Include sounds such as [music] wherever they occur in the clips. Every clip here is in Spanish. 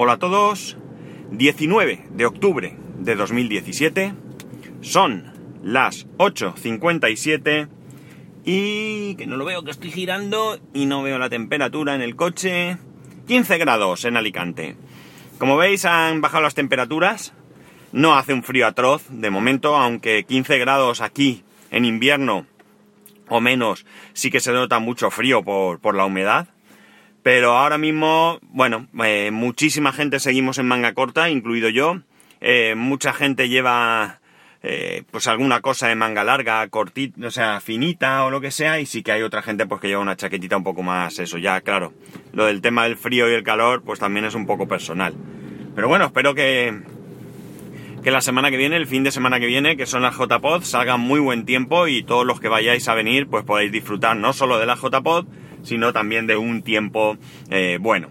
Hola a todos. 19 de octubre de 2017. Son las 8.57 y que no lo veo, que estoy girando y no veo la temperatura en el coche. 15 grados en Alicante. Como veis han bajado las temperaturas. No hace un frío atroz de momento, aunque 15 grados aquí en invierno o menos sí que se nota mucho frío por, por la humedad. Pero ahora mismo, bueno, eh, muchísima gente seguimos en manga corta, incluido yo. Eh, mucha gente lleva eh, pues alguna cosa de manga larga, cortita, o sea, finita o lo que sea, y sí que hay otra gente pues que lleva una chaquetita un poco más, eso ya, claro. Lo del tema del frío y el calor, pues también es un poco personal. Pero bueno, espero que, que la semana que viene, el fin de semana que viene, que son las JPod, salga muy buen tiempo y todos los que vayáis a venir, pues podéis disfrutar no solo de la JPod, sino también de un tiempo eh, bueno.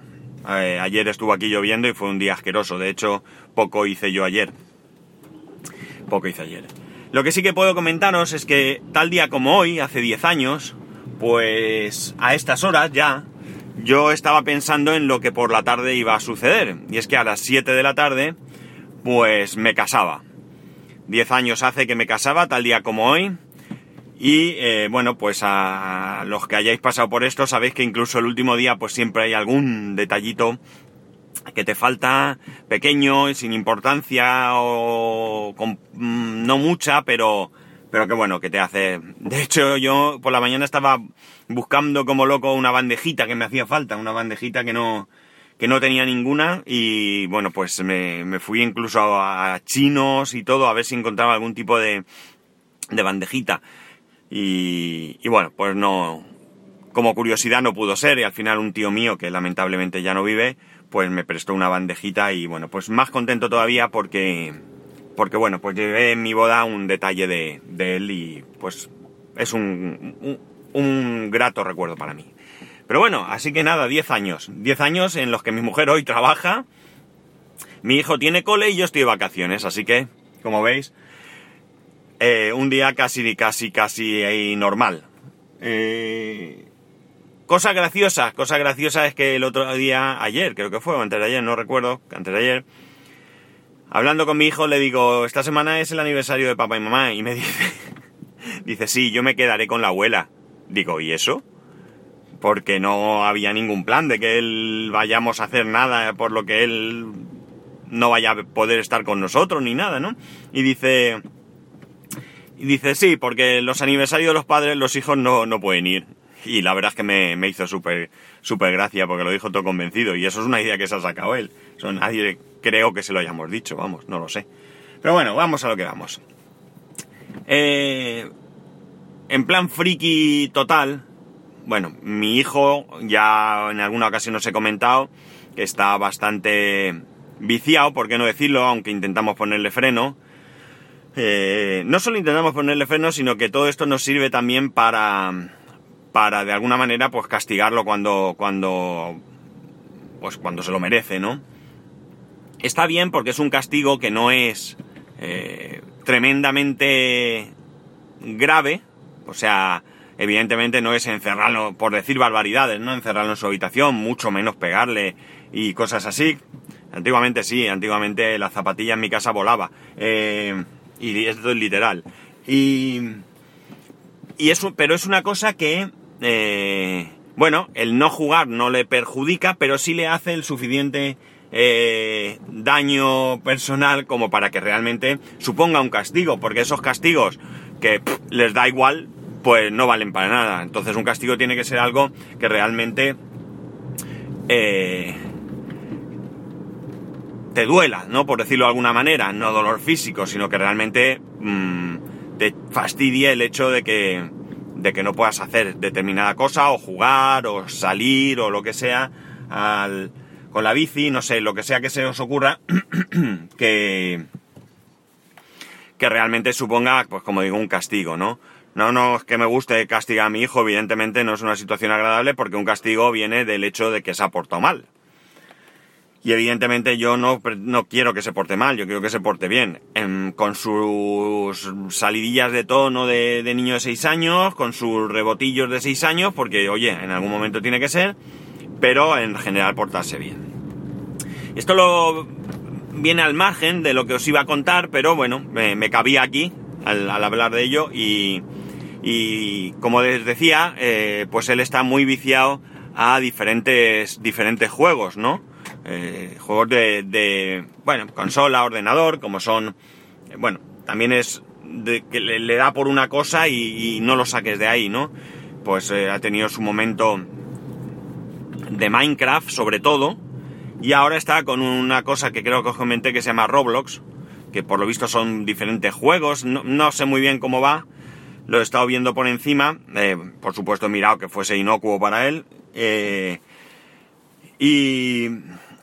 Eh, ayer estuvo aquí lloviendo y fue un día asqueroso. De hecho, poco hice yo ayer. Poco hice ayer. Lo que sí que puedo comentaros es que tal día como hoy, hace 10 años, pues a estas horas ya, yo estaba pensando en lo que por la tarde iba a suceder. Y es que a las 7 de la tarde, pues me casaba. 10 años hace que me casaba, tal día como hoy. Y eh, bueno, pues a los que hayáis pasado por esto sabéis que incluso el último día pues siempre hay algún detallito que te falta pequeño, sin importancia o con, mm, no mucha, pero pero que bueno, que te hace... De hecho yo por la mañana estaba buscando como loco una bandejita que me hacía falta, una bandejita que no que no tenía ninguna y bueno, pues me, me fui incluso a chinos y todo a ver si encontraba algún tipo de, de bandejita. Y, bueno, pues no, como curiosidad no pudo ser y al final un tío mío que lamentablemente ya no vive, pues me prestó una bandejita y bueno, pues más contento todavía porque, porque bueno, pues llevé en mi boda un detalle de, él y pues es un, un, grato recuerdo para mí. Pero bueno, así que nada, 10 años. 10 años en los que mi mujer hoy trabaja, mi hijo tiene cole y yo estoy de vacaciones, así que, como veis, eh, un día casi, casi, casi normal. Eh, cosa graciosa, cosa graciosa es que el otro día, ayer creo que fue, o antes de ayer, no recuerdo, antes de ayer, hablando con mi hijo le digo, esta semana es el aniversario de papá y mamá, y me [laughs] dice, dice, sí, yo me quedaré con la abuela. Digo, ¿y eso? Porque no había ningún plan de que él vayamos a hacer nada por lo que él no vaya a poder estar con nosotros ni nada, ¿no? Y dice, y dice, sí, porque los aniversarios de los padres los hijos no, no pueden ir. Y la verdad es que me, me hizo súper gracia porque lo dijo todo convencido. Y eso es una idea que se ha sacado él. Nadie creo que se lo hayamos dicho, vamos, no lo sé. Pero bueno, vamos a lo que vamos. Eh, en plan friki total, bueno, mi hijo, ya en alguna ocasión os he comentado, que está bastante viciado, por qué no decirlo, aunque intentamos ponerle freno eh, no solo intentamos ponerle freno, sino que todo esto nos sirve también para, para de alguna manera, pues castigarlo cuando, cuando, pues cuando se lo merece, ¿no? Está bien porque es un castigo que no es eh, tremendamente grave, o sea, evidentemente no es encerrarlo, por decir barbaridades, ¿no? Encerrarlo en su habitación, mucho menos pegarle y cosas así. Antiguamente sí, antiguamente la zapatilla en mi casa volaba. Eh, y esto es literal. Y, y eso, pero es una cosa que, eh, bueno, el no jugar no le perjudica, pero sí le hace el suficiente eh, daño personal como para que realmente suponga un castigo, porque esos castigos que les da igual, pues no valen para nada. Entonces un castigo tiene que ser algo que realmente eh, te duela, ¿no? Por decirlo de alguna manera, no dolor físico, sino que realmente mm, te fastidie el hecho de que, de que no puedas hacer determinada cosa, o jugar, o salir, o lo que sea, con la bici, no sé, lo que sea que se os ocurra, [clears throat] que, que realmente suponga, pues como digo, un castigo, ¿no? No, no es que me guste castigar a mi hijo, evidentemente no es una situación agradable porque un castigo viene del hecho de que se ha portado mal. Y evidentemente yo no, no quiero que se porte mal, yo quiero que se porte bien. con sus salidillas de tono de, de, niño de 6 años, con sus rebotillos de 6 años, porque oye, en algún momento tiene que ser, pero en general portarse bien. Esto lo viene al margen de lo que os iba a contar, pero bueno, me, cabía aquí al, hablar de ello y, y como les decía, eh, pues él está muy viciado a diferentes, diferentes juegos, ¿no? Eh, juegos de, bueno, consola, ordenador, como son, bueno, también es de que le, da por una cosa y, no lo saques de ahí, ¿no? Pues eh, ha tenido su momento de Minecraft, sobre todo, y ahora está con una cosa que creo que os comenté que se llama Roblox, que por lo visto son diferentes juegos, no, sé muy bien cómo va, lo he estado viendo por encima, eh, por supuesto he mirado que fuese inocuo para él, eh, y,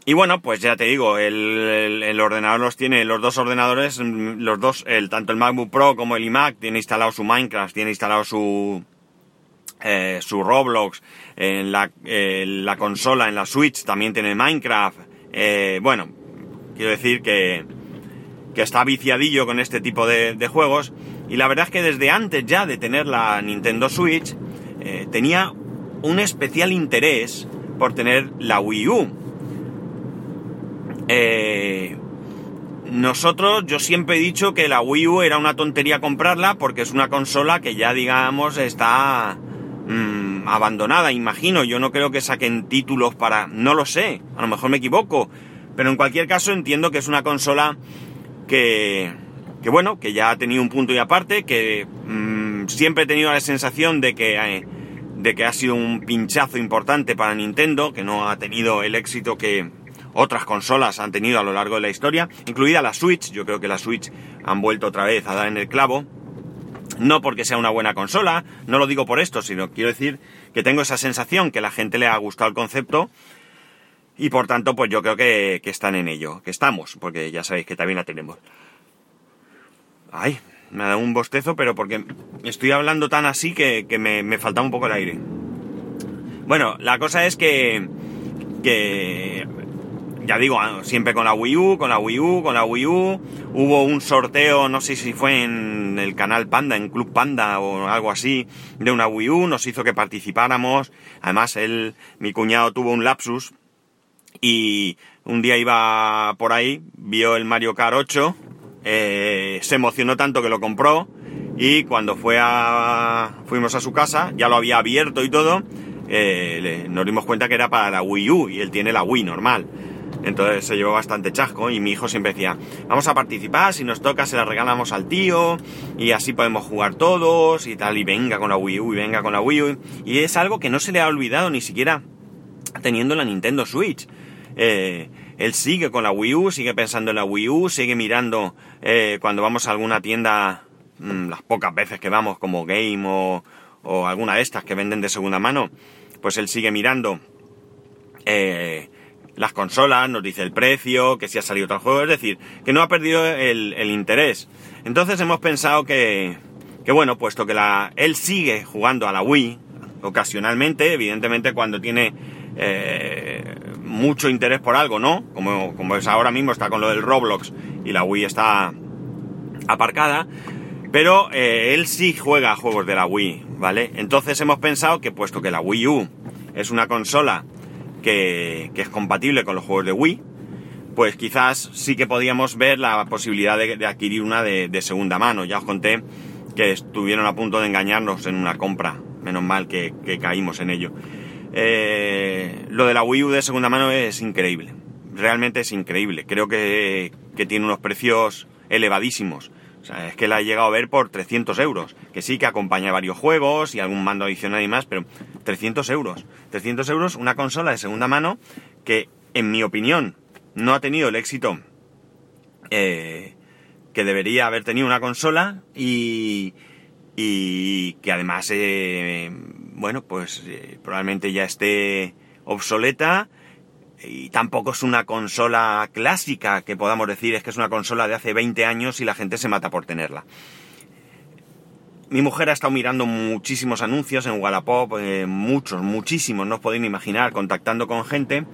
y, bueno, pues ya te digo, el, ordenador los tiene, los dos ordenadores, los dos, el, tanto el MacBook Pro como el iMac, tiene instalado su Minecraft, tiene instalado su, eh, su Roblox, en la, la, consola, en la Switch también tiene Minecraft. Eh, bueno, quiero decir que, que, está viciadillo con este tipo de, juegos. Y la verdad es que desde antes ya de tener la Nintendo Switch, eh, tenía un especial interés por tener la Wii U. nosotros, yo siempre he dicho que la Wii U era una tontería comprarla porque es una consola que ya digamos está Mm, abandonada, imagino. Yo no creo que saquen títulos para... No lo sé, a lo mejor me equivoco. Pero en cualquier caso entiendo que es una consola que... Que bueno, que ya ha tenido un punto y aparte, que mm, siempre he tenido la sensación de que, eh, de que ha sido un pinchazo importante para Nintendo, que no ha tenido el éxito que otras consolas han tenido a lo largo de la historia, incluida la Switch. Yo creo que la Switch han vuelto otra vez a dar en el clavo. No porque sea una buena consola, no lo digo por esto, sino quiero decir que tengo esa sensación que la gente le ha gustado el concepto y por tanto pues yo creo que, están en ello, que estamos, porque ya sabéis que también la tenemos. Ay, me ha dado un bostezo, pero porque estoy hablando tan así que, me, me faltaba un poco el aire. Bueno, la cosa es que, que ya digo, ah, siempre con la Wii U, con la Wii U, con la Wii U. Hubo un sorteo, no sé si fue en el canal Panda, en Club Panda o algo así, de una Wii U, nos hizo que participáramos. Además, él, mi cuñado tuvo un lapsus y un día iba por ahí, vio el Mario Kart 8, eh, se emocionó tanto que lo compró y cuando fue a, fuimos a su casa, ya lo había abierto y todo, eh, nos dimos cuenta que era para la Wii U y él tiene la Wii normal. Entonces se llevó bastante chasco y mi hijo siempre decía, vamos a participar, si nos toca se la regalamos al tío y así podemos jugar todos y tal, y venga con la Wii U y venga con la Wii U. Y es algo que no se le ha olvidado ni siquiera teniendo la Nintendo Switch. Eh, él sigue con la Wii U, sigue pensando en la Wii U, sigue mirando eh, cuando vamos a alguna tienda, mm, las pocas veces que vamos como Game o, alguna de estas que venden de segunda mano, pues él sigue mirando eh, las consolas, nos dice el precio, que si ha salido otro juego, es decir, que no ha perdido el, interés. Entonces hemos pensado que, que, bueno, puesto que la, él sigue jugando a la Wii, ocasionalmente, evidentemente cuando tiene eh, mucho interés por algo, ¿no? Como, como es ahora mismo, está con lo del Roblox y la Wii está aparcada, pero eh, él sí juega a juegos de la Wii, ¿vale? Entonces hemos pensado que puesto que la Wii U es una consola que, es compatible con los juegos de Wii, pues quizás sí que podíamos ver la posibilidad de, adquirir una de, segunda mano. Ya os conté que estuvieron a punto de engañarnos en una compra. Menos mal que, caímos en ello. Eh, lo de la Wii U de segunda mano es increíble. Realmente es increíble. Creo que, que tiene unos precios elevadísimos. O sea, es que la he llegado a ver por 300 euros. Que sí que acompaña varios juegos y algún mando adicional y más, pero 300 euros. 300 euros una consola de segunda mano que, en mi opinión, no ha tenido el éxito eh, que debería haber tenido una consola y, y que además, eh, bueno, pues eh, probablemente ya esté obsoleta y tampoco es una consola clásica que podamos decir es que es una consola de hace 20 años y la gente se mata por tenerla. Mi mujer ha estado mirando muchísimos anuncios en Wallapop, eh, muchos, muchísimos, no os podéis imaginar, contactando con gente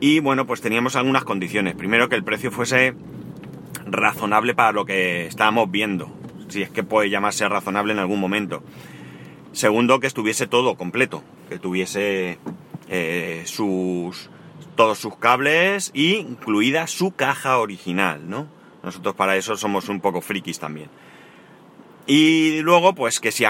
y bueno, pues teníamos algunas condiciones. Primero que el precio fuese razonable para lo que estábamos viendo, si es que puede llamarse razonable en algún momento. Segundo, que estuviese todo completo, que tuviese eh, sus todos sus cables y incluida su caja original, ¿no? Nosotros para eso somos un poco frikis también. Y luego, pues que si,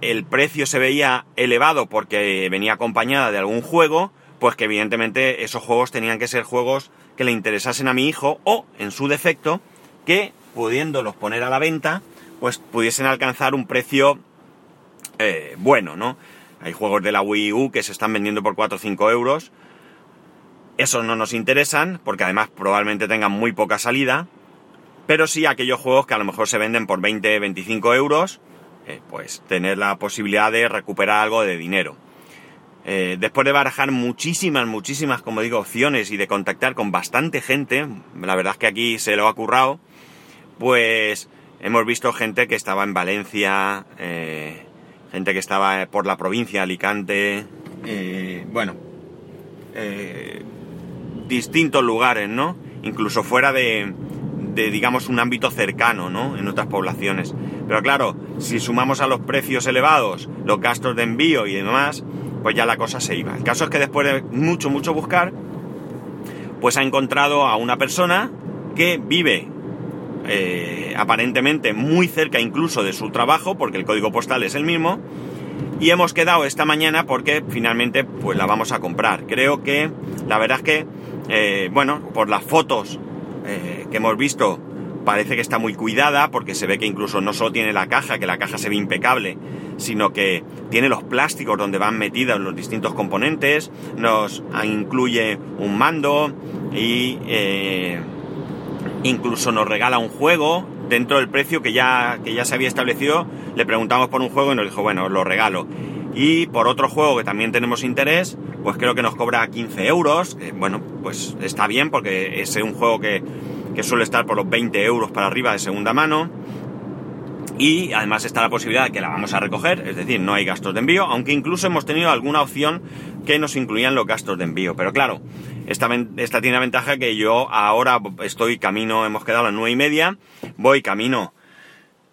el precio se veía elevado porque venía acompañada de algún juego, pues que evidentemente esos juegos tenían que ser juegos que le interesasen a mi hijo o, en su defecto, que pudiéndolos poner a la venta, pues pudiesen alcanzar un precio eh, bueno, ¿no? Hay juegos de la Wii U que se están vendiendo por 4 o 5 euros. Esos no nos interesan, porque además probablemente tengan muy poca salida. Pero sí aquellos juegos que a lo mejor se venden por 20, 25 euros, eh, pues tener la posibilidad de recuperar algo de dinero. Eh, después de barajar muchísimas, muchísimas, como digo, opciones y de contactar con bastante gente, la verdad es que aquí se lo ha currado, pues hemos visto gente que estaba en Valencia, eh, gente que estaba por la provincia, Alicante, eh, bueno, distintos lugares, ¿no? Incluso fuera de, digamos, un ámbito cercano, ¿no? En otras poblaciones. Pero claro, si sumamos a los precios elevados, los gastos de envío y demás, pues ya la cosa se iba. El caso es que después de mucho, mucho buscar, pues ha encontrado a una persona que vive eh, aparentemente muy cerca incluso de su trabajo, porque el código postal es el mismo, y hemos quedado esta mañana porque finalmente pues la vamos a comprar. Creo que la verdad es que, eh, bueno, por las fotos eh, que hemos visto, parece que está muy cuidada porque se ve que incluso no solo tiene la caja, que la caja se ve impecable, sino que tiene los plásticos donde van metidos los distintos componentes, nos incluye un mando y eh, incluso nos regala un juego dentro del precio que ya, que ya se había establecido. Le preguntamos por un juego y nos dijo, bueno, os lo regalo. Y por otro juego que también tenemos interés, pues creo que nos cobra 15 euros. bueno, pues está bien porque es un juego que que suele estar por los 20 euros para arriba de segunda mano. Y además está la posibilidad de que la vamos a recoger, es decir, no hay gastos de envío, aunque incluso hemos tenido alguna opción que nos incluían los gastos de envío. Pero claro, esta, esta tiene la ventaja que yo ahora estoy camino, hemos quedado a las 9 y media, voy camino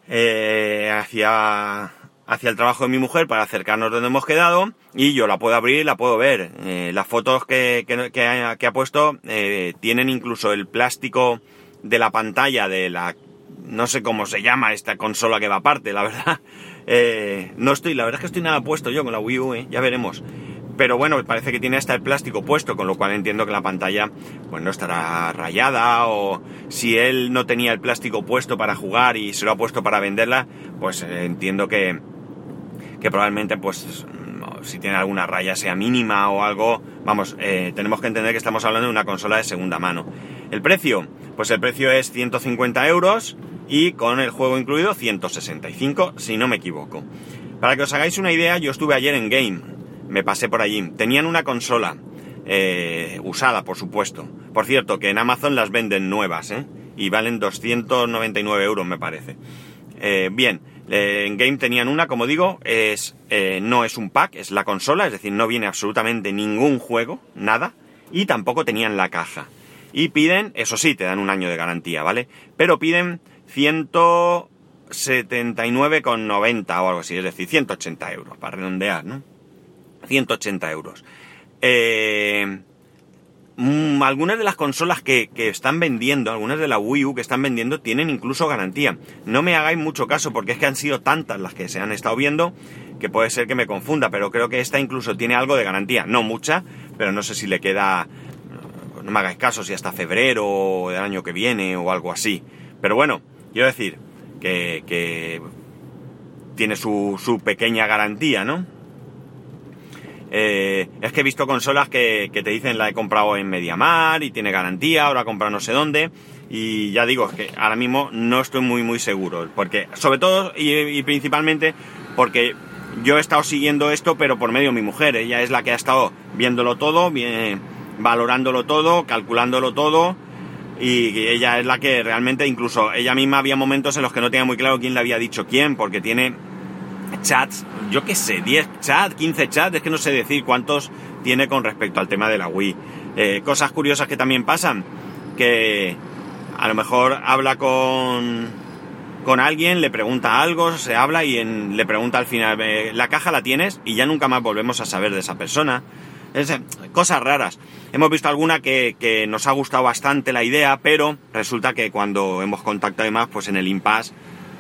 eh, hacia hacia el trabajo de mi mujer para acercarnos donde hemos quedado y yo la puedo abrir, la puedo ver. Eh, las fotos que, que, ha, puesto eh, tienen incluso el plástico de la pantalla de la... no sé cómo se llama esta consola que va aparte, la verdad. [laughs] Eh, no estoy, la verdad es que estoy nada puesto yo con la Wii U, ya veremos. Pero bueno, parece que tiene hasta el plástico puesto, con lo cual entiendo que la pantalla pues no estará rayada o si él no tenía el plástico puesto para jugar y se lo ha puesto para venderla, pues entiendo que, que probablemente pues si tiene alguna raya sea mínima o algo, vamos, eh, tenemos que entender que estamos hablando de una consola de segunda mano. El precio, pues el precio es 150 euros y con el juego incluido 165, si no me equivoco. Para que os hagáis una idea, yo estuve ayer en Game, me pasé por allí, tenían una consola eh, usada, por supuesto. Por cierto, que en Amazon las venden nuevas, ¿eh? Y valen 299 euros, me parece. bien, eh, en Game tenían una, como digo, es, eh, no es un pack, es la consola, es decir, no viene absolutamente ningún juego, nada, y tampoco tenían la caja. Y piden, eso sí, te dan un año de garantía, ¿vale? Pero piden 179,90 o algo así, es decir, 180 euros, para redondear, ¿no? 180 euros. Eh, Mm, algunas de las consolas que, están vendiendo, algunas de la Wii U que están vendiendo, tienen incluso garantía. No me hagáis mucho caso porque es que han sido tantas las que se han estado viendo que puede ser que me confunda, pero creo que esta incluso tiene algo de garantía. No mucha, pero no sé si le queda... No me hagáis caso si hasta febrero del año que viene o algo así. Pero bueno, quiero decir que, que tiene su, su pequeña garantía, ¿no? Eh, es que he visto consolas que, te dicen la he comprado en Mediamar y tiene garantía, ahora comprado no sé dónde. Y ya digo, es que ahora mismo no estoy muy muy seguro. Porque, sobre todo y, principalmente, porque yo he estado siguiendo esto, pero por medio de mi mujer. Ella es la que ha estado viéndolo todo, bien, valorándolo todo, calculándolo todo. Y ella es la que realmente, incluso ella misma había momentos en los que no tenía muy claro quién le había dicho quién, porque tiene chats, yo qué sé, 10 chats, 15 chats, es que no sé decir cuántos tiene con respecto al tema de la Wii. Eh, cosas curiosas que también pasan, que a lo mejor habla con, con alguien, le pregunta algo, se habla y le pregunta al final, eh, ¿la caja la tienes? Y ya nunca más volvemos a saber de esa persona. Eh, cosas raras. Hemos visto alguna que, que nos ha gustado bastante la idea, pero resulta que cuando hemos contactado además, pues en el impasse,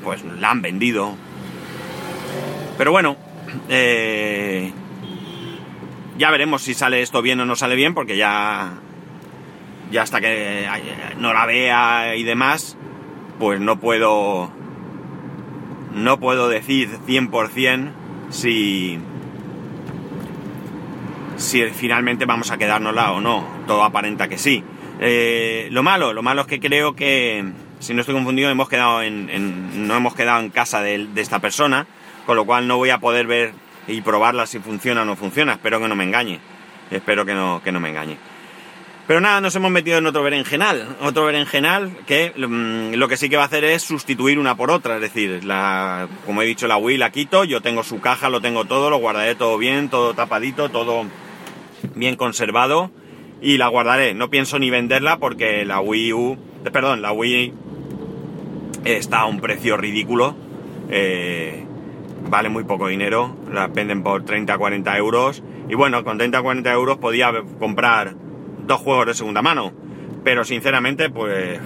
pues la han vendido. Pero bueno, eh, ya veremos si sale esto bien o no sale bien, porque ya, ya hasta que no la vea y demás, pues no puedo, no puedo decir 100% si, si finalmente vamos a quedárnosla o no. Todo aparenta que sí. Eh, lo malo, lo malo es que creo que, si no estoy confundido, hemos quedado en, no hemos quedado en casa de, de, esta persona, con lo cual no voy a poder ver y probarla si funciona o no funciona. Espero que no me engañe. Espero que no, que no me engañe. Pero nada, nos hemos metido en otro berenjenal. Otro berenjenal que mm, lo que sí que va a hacer es sustituir una por otra. Es decir, la, como he dicho, la Wii la quito. Yo tengo su caja, lo tengo todo, lo guardaré todo bien, todo tapadito, todo bien conservado. Y la guardaré. No pienso ni venderla porque la Wii U, eh, perdón, la Wii está a un precio ridículo. Eh, vale muy poco dinero. La venden por 30-40 euros. Y bueno, con 30-40 euros podía comprar dos juegos de segunda mano. Pero sinceramente, pues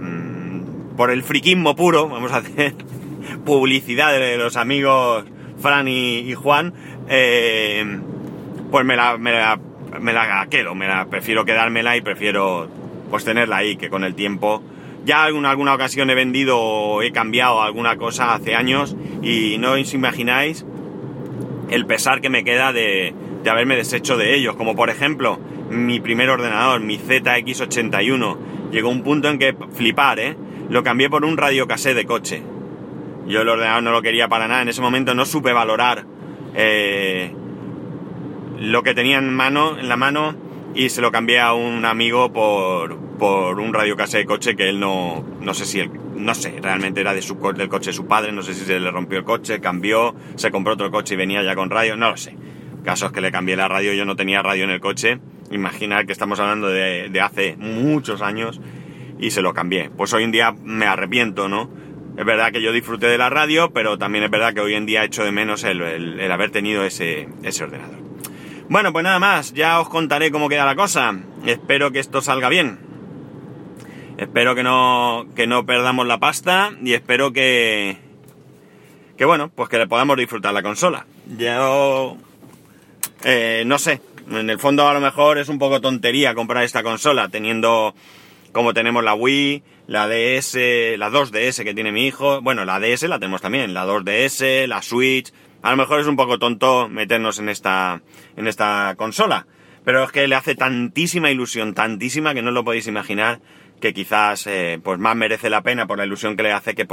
mmm, por el friquismo puro, vamos a hacer [laughs] publicidad de los amigos Fran y, y Juan, eh, pues me la, me la, me la quedo, me la prefiero quedármela y prefiero pues tenerla ahí, que con el tiempo ya en alguna ocasión he vendido o he cambiado alguna cosa hace años y no os imagináis el pesar que me queda de, de haberme deshecho de ellos, como por ejemplo mi primer ordenador, mi ZX81. Llegó un punto en que flipar, ¿eh? Lo cambié por un radiocassette de coche. Yo el ordenador no lo quería para nada, en ese momento no supe valorar eh, lo que tenía en, mano, en la mano y se lo cambié a un amigo por, por un radiocassette de coche que él no, no sé si él, no sé, realmente era de su, del coche de su padre, no sé si se le rompió el coche, cambió, se compró otro coche y venía ya con radio, no lo sé. Caso es que le cambié la radio, yo no tenía radio en el coche Imaginar que estamos hablando de, de, hace muchos años y se lo cambié. Pues hoy en día me arrepiento, ¿no? Es verdad que yo disfruté de la radio, pero también es verdad que hoy en día echo de menos el, el, el haber tenido ese, ese ordenador. Bueno, pues nada más, ya os contaré cómo queda la cosa. Espero que esto salga bien. Espero que no, que no perdamos la pasta y espero que, que bueno, pues que le podamos disfrutar la consola. Yo, eh, no sé, en el fondo a lo mejor es un poco tontería comprar esta consola teniendo como tenemos la Wii, la DS, la 2DS que tiene mi hijo, bueno, la DS la tenemos también, la 2DS, la Switch, a lo mejor es un poco tonto meternos en esta, en esta consola, pero es que le hace tantísima ilusión, tantísima que no lo podéis imaginar, que quizás eh, pues más merece la pena por la ilusión que le hace que por